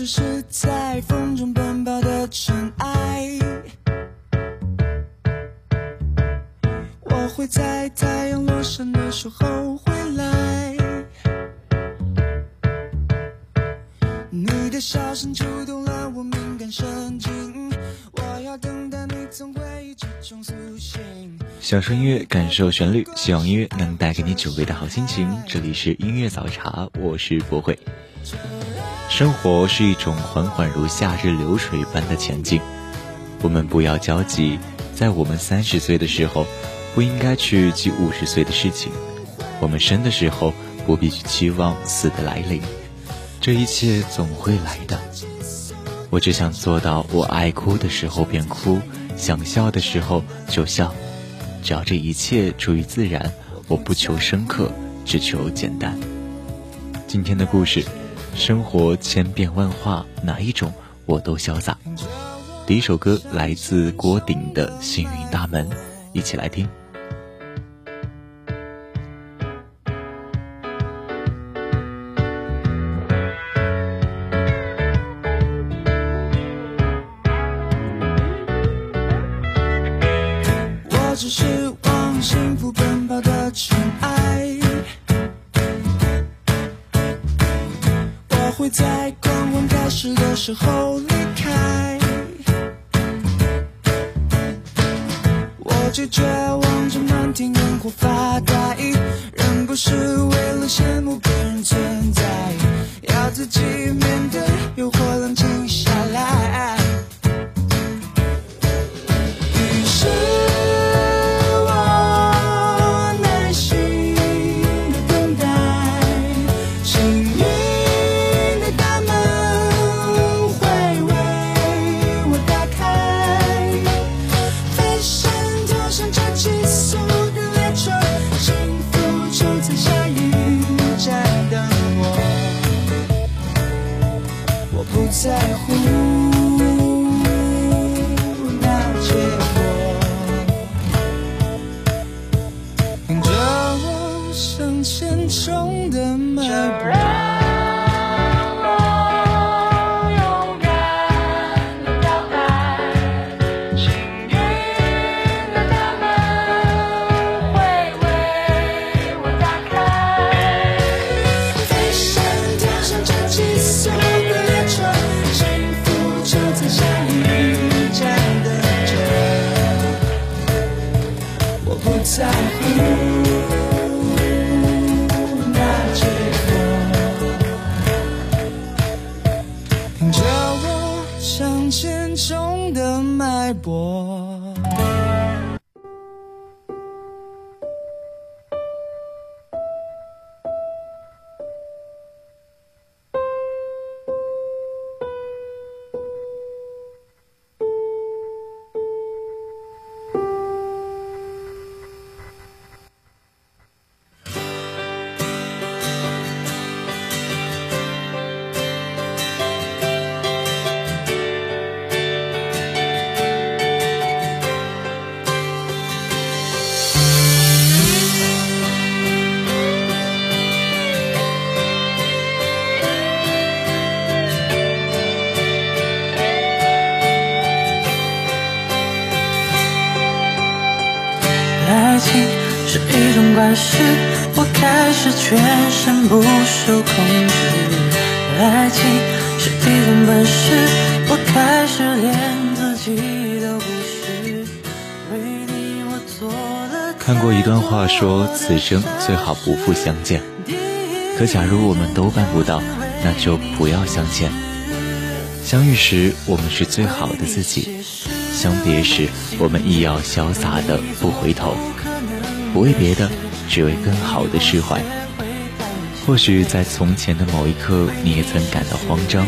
只是在风中奔跑的尘埃，我会在太阳落山的时候回来。你的笑声触动了我敏感神经，我要等待你从回忆之中苏醒。享受音乐，感受旋律，希望音乐能带给你久违的好心情。这里是音乐早茶，我是博慧。生活是一种缓缓如夏日流水般的前进，我们不要焦急，在我们三十岁的时候，不应该去记五十岁的事情；我们生的时候，不必去期望死的来临。这一切总会来的。我只想做到，我爱哭的时候便哭，想笑的时候就笑，只要这一切出于自然，我不求深刻，只求简单。今天的故事。生活千变万化，哪一种我都潇洒。第一首歌来自郭顶的《幸运大门》，一起来听。面对诱惑，冷静下来。我开始全身不受控制，爱情是一种本事，我开始连自己都不是。为你我做了。看过一段话，说此生最好不负相见。可假如我们都办不到，那就不要相见。相遇时，我们是最好的自己；相别时，我们亦要潇洒的不回头。不为别的，只为更好的释怀。或许在从前的某一刻，你也曾感到慌张，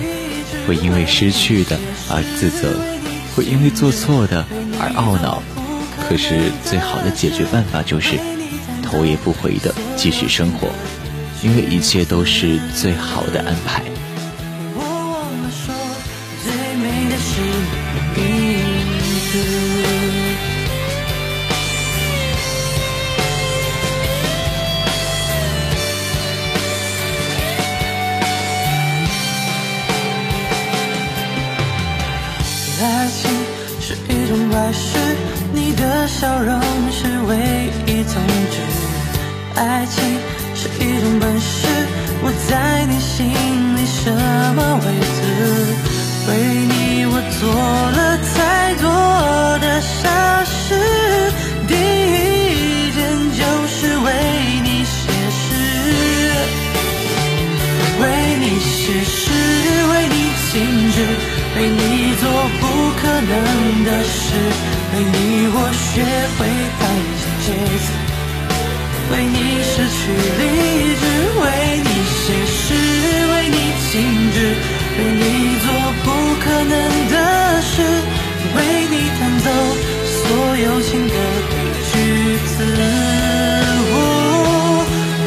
会因为失去的而自责，会因为做错的而懊恼。可是最好的解决办法就是头也不回的继续生活，因为一切都是最好的安排。是，你的笑容是唯一宗旨。爱情是一种本事，我在你心里什么位置？为你我做了太多的傻事，第一件就是为你写诗，为你写诗，为你静止。为你做不能的事，为你我学会弹琴写字，为你失去理智，为你写诗，为你静止，为你做不可能的事，为你弹奏所有情歌的句子。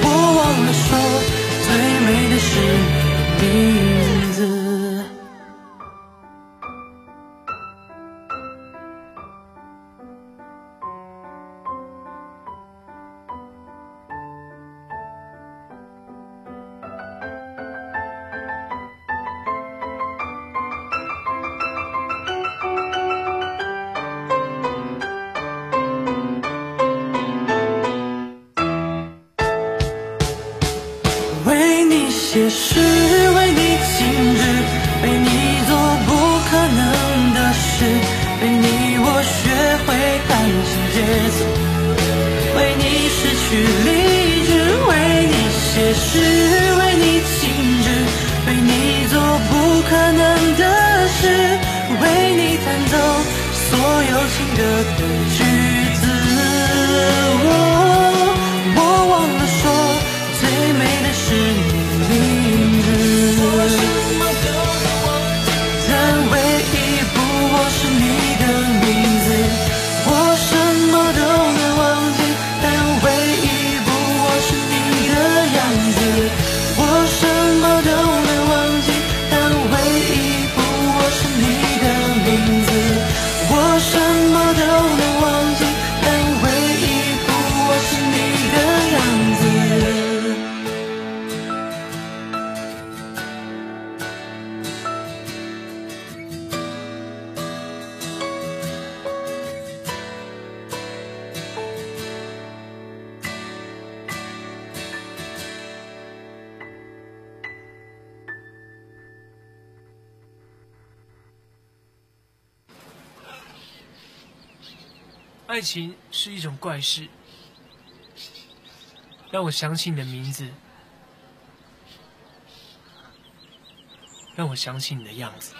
我忘了说，最美的是你。写诗为你静止，为你做不可能的事，为你我学会弹琴节奏，为你失去理智，为你写诗，为你静止，为你做不可能的事，为你弹奏所有情歌的句爱情是一种怪事，让我想起你的名字，让我想起你的样子。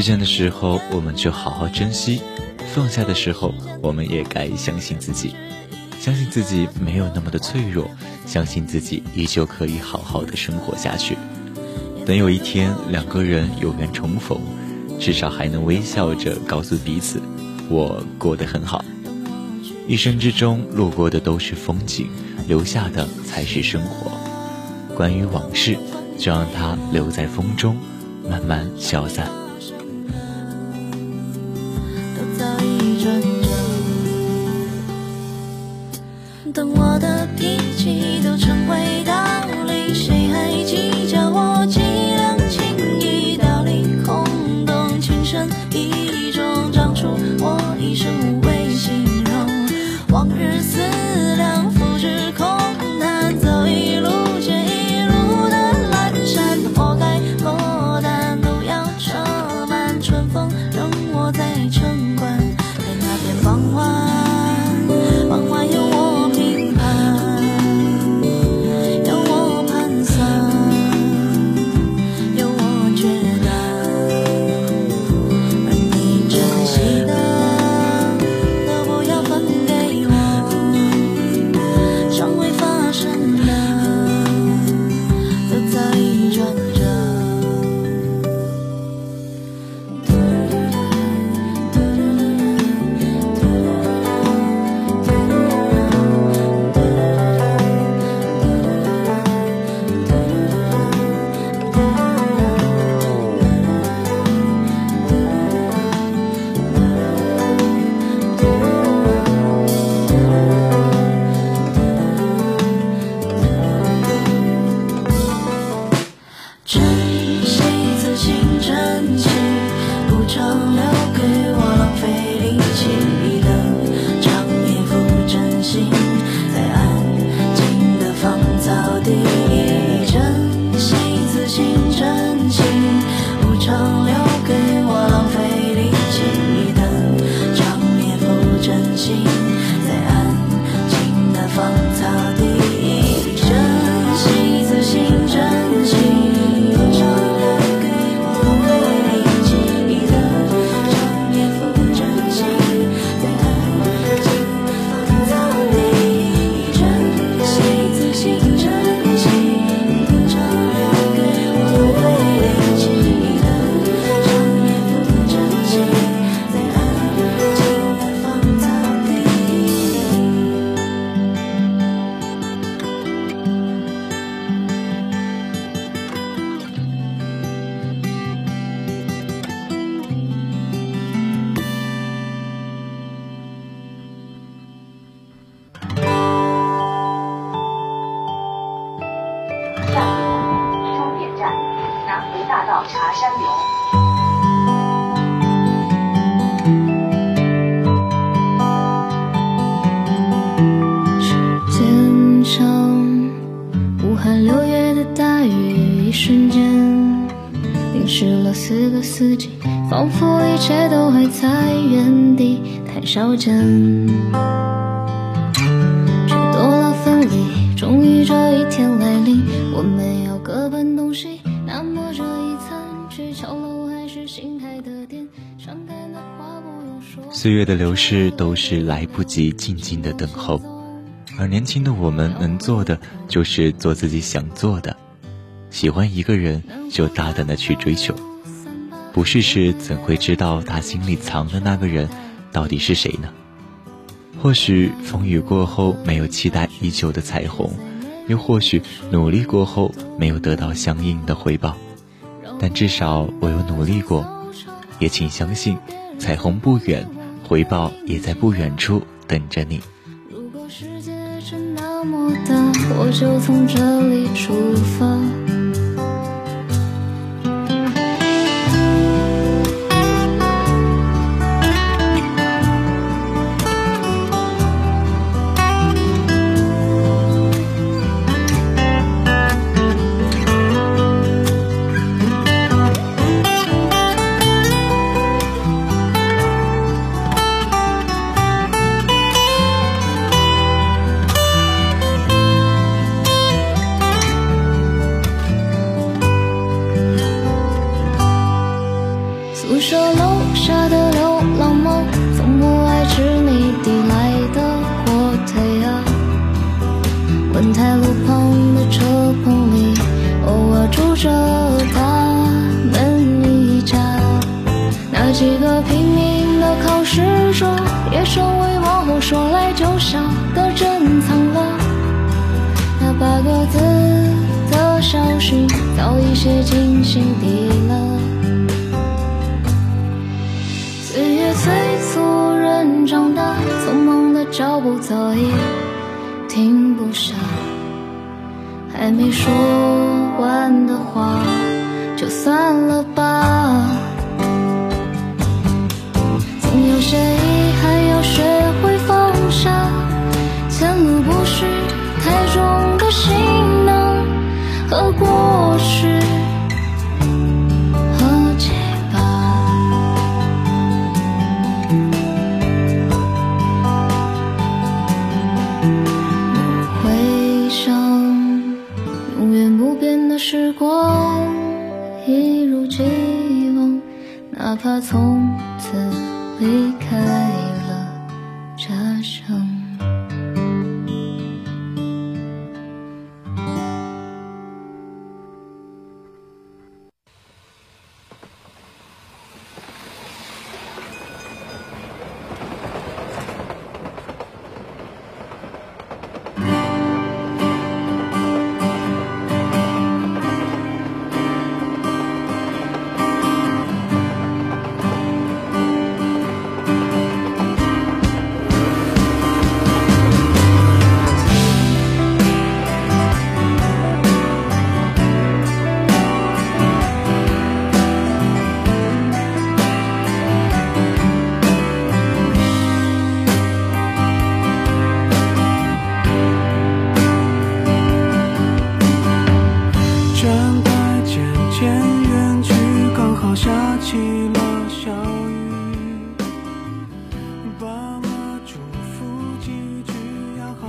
遇见的时候，我们就好好珍惜；放下的时候，我们也该相信自己。相信自己没有那么的脆弱，相信自己依旧可以好好的生活下去。等有一天两个人有缘重逢，至少还能微笑着告诉彼此，我过得很好。一生之中路过的都是风景，留下的才是生活。关于往事，就让它留在风中，慢慢消散。等我的脾气都成为 ocean. 地谈笑间，却多了分离。终于这一天来临，我们要各奔东西。那么这一餐去桥楼还是新开的店？伤感的话不用说。岁月的流逝都是来不及静静的等候，而年轻的我们能做的就是做自己想做的。喜欢一个人，就大胆的去追求。不试试怎会知道他心里藏的那个人到底是谁呢？或许风雨过后没有期待已久的彩虹，又或许努力过后没有得到相应的回报，但至少我有努力过，也请相信彩虹不远，回报也在不远处等着你。如果世界真那么大，我就从这里出发。旁的车棚里，偶尔住着他们一家。那几个拼命的考试者，也成为往后说来就笑的珍藏了。那八个字的消息，早已写进心底了。岁月催促人长大，匆忙的脚步早已没说完的话，就算了吧。哪怕从此离开。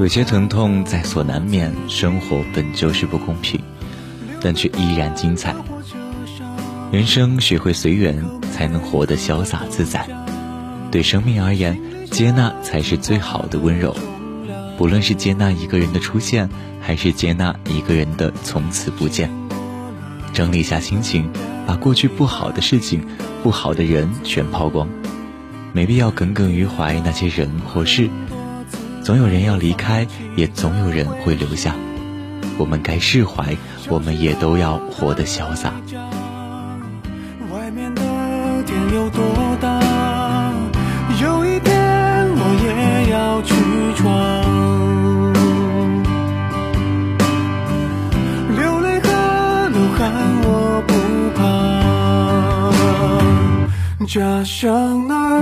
有些疼痛在所难免，生活本就是不公平，但却依然精彩。人生学会随缘，才能活得潇洒自在。对生命而言，接纳才是最好的温柔。不论是接纳一个人的出现，还是接纳一个人的从此不见。整理一下心情，把过去不好的事情、不好的人全抛光，没必要耿耿于怀那些人或事。总有人要离开，也总有人会留下。我们该释怀，我们也都要活得潇洒。外面的天有多大？有一天我也要去闯。流泪和流汗我不怕，家乡那儿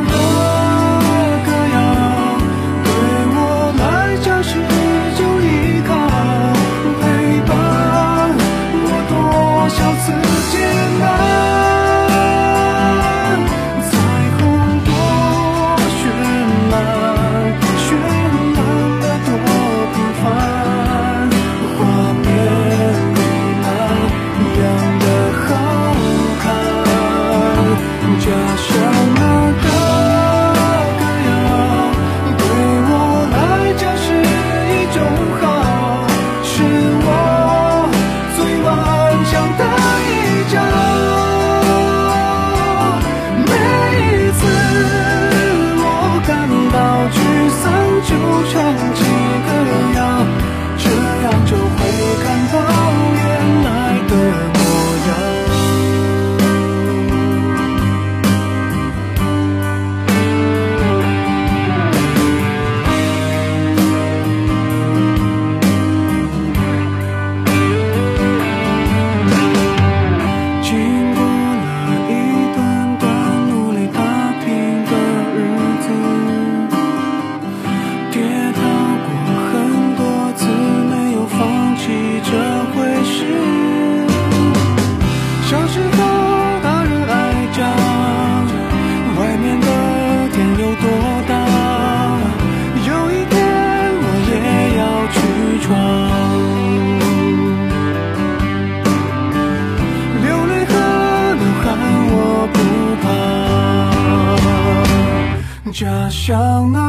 想，那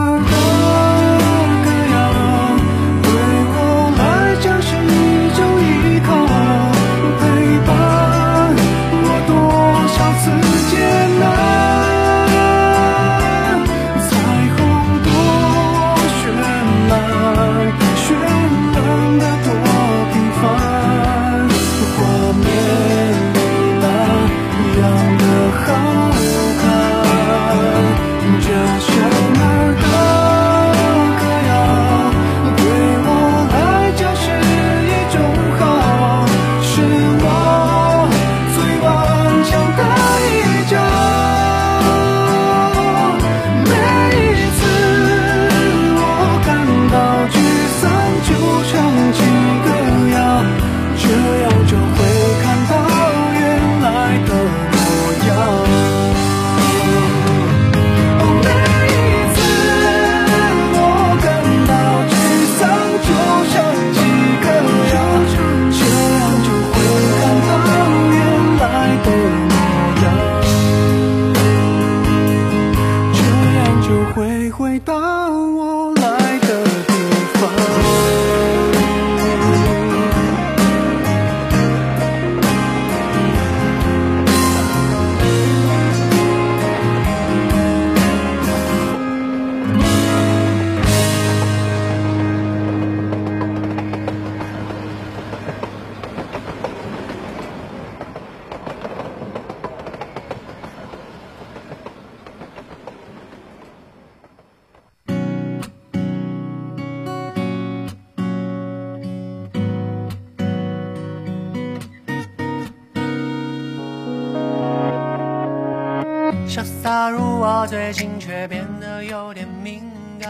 潇洒如我，最近却变得有点敏感。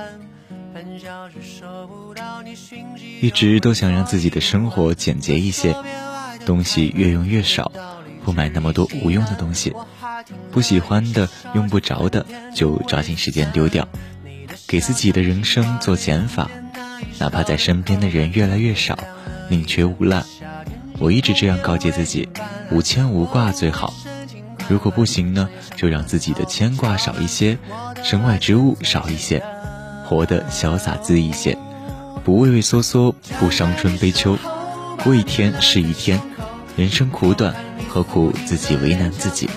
半小时收不到你，一直都想让自己的生活简洁一些，东西越用越少，不买那么多无用的东西，不喜欢的、用不着的就抓紧时间丢掉，给自己的人生做减法，哪怕在身边的人越来越少，宁缺毋滥。我一直这样告诫自己：无牵无挂最好。如果不行呢，就让自己的牵挂少一些，身外之物少一些，活得潇洒恣意些，不畏畏缩缩，不伤春悲秋，过一天是一天。人生苦短，何苦自己为难自己？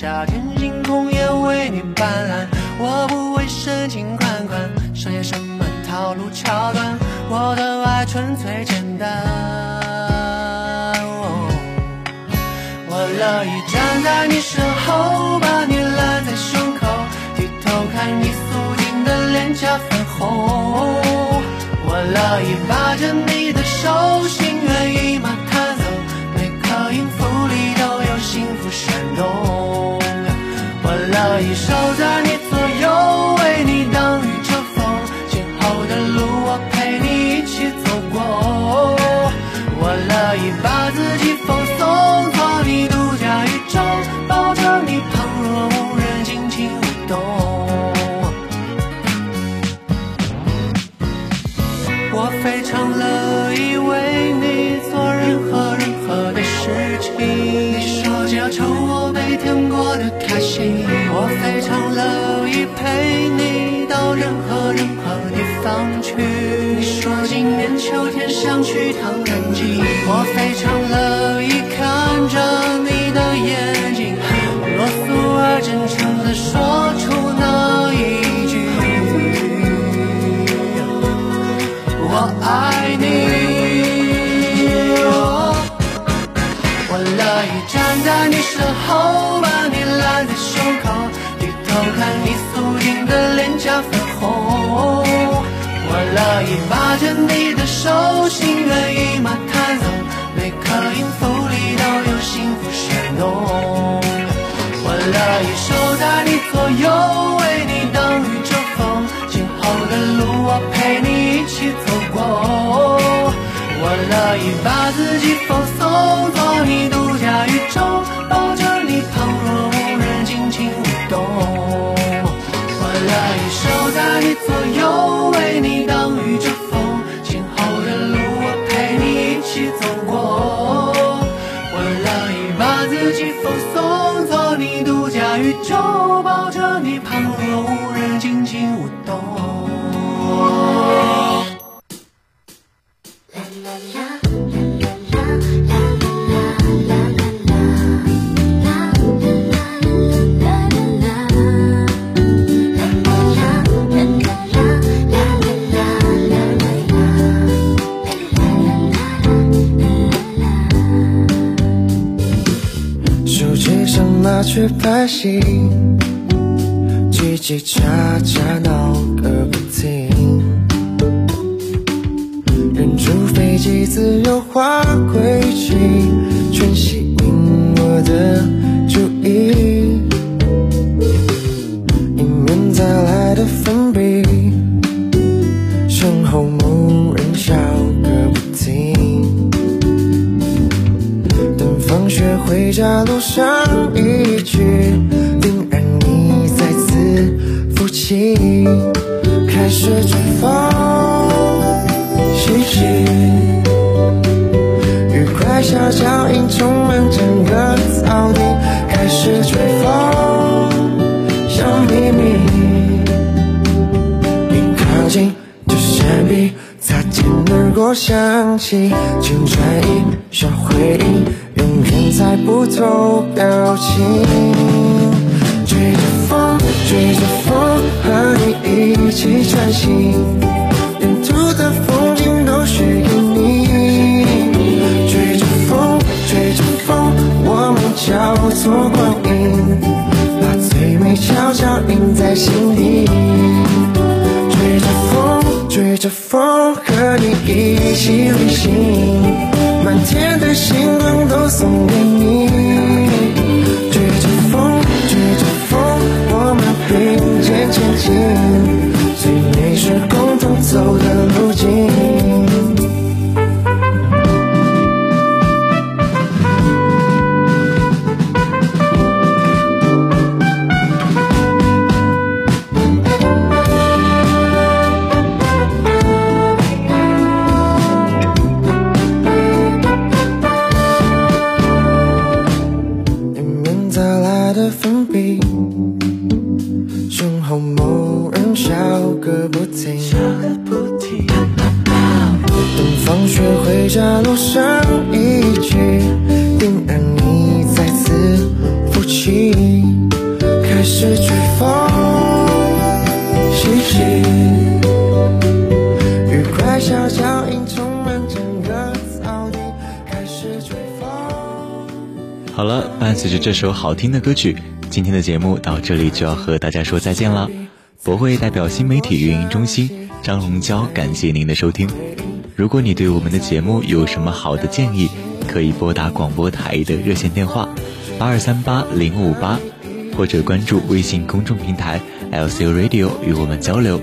夏天，星空也为你斑斓。我不会深情款款，上演什么套路桥段，我的爱纯粹简单。我乐意站在你身后，把你揽在胸口，低头看你素净的脸颊粉红。我乐意把着你的手，show. 今年秋天想去趟南极，我非常乐意看着你的眼睛，罗素而真诚地说出那一句。我爱你。我乐意站在你身后，我乐意把着你的手，心猿意马弹奏，每颗音符里都有幸福闪动。我乐意守在你左右，为你挡雨遮风，今后的路我陪你一起走过。我乐意把自己放松，做你独家宇宙，在你左右，为你挡雨遮，却拍戏，叽叽喳喳闹个不停。远处飞机自由划轨迹，全吸引我的追着风，我们交错光影，把最美悄悄印在心底。追着风，追着风，和你一起旅行，满天的星光都送给你。追着风，追着风，我们并肩前进，最美是共同走的路径。回家路上一句，定让你再次浮起，开始吹风，细细，愉快小脚印充满整个草地，开始吹风。好了，伴随着这首好听的歌曲，今天的节目到这里就要和大家说再见了。博会代表新媒体运营中心张龙娇感谢您的收听。如果你对我们的节目有什么好的建议，可以拨打广播台的热线电话八二三八零五八，或者关注微信公众平台 LCU Radio 与我们交流，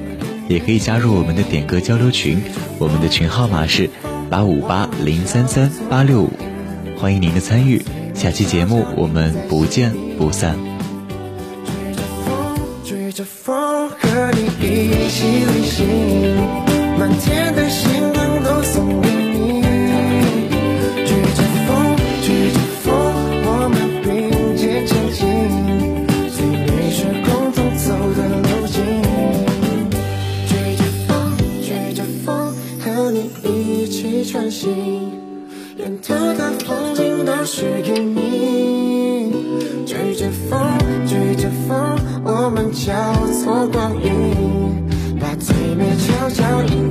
也可以加入我们的点歌交流群，我们的群号码是八五八零三三八六五，欢迎您的参与。下期节目我们不见不散。追着风，和你一起旅行，满天的星送给你追着风追着风我们并肩前进最美是共同走的路径追着风追着风和你一起穿行沿途的风景都是给你追着风追着风我们交错光影把最美悄悄印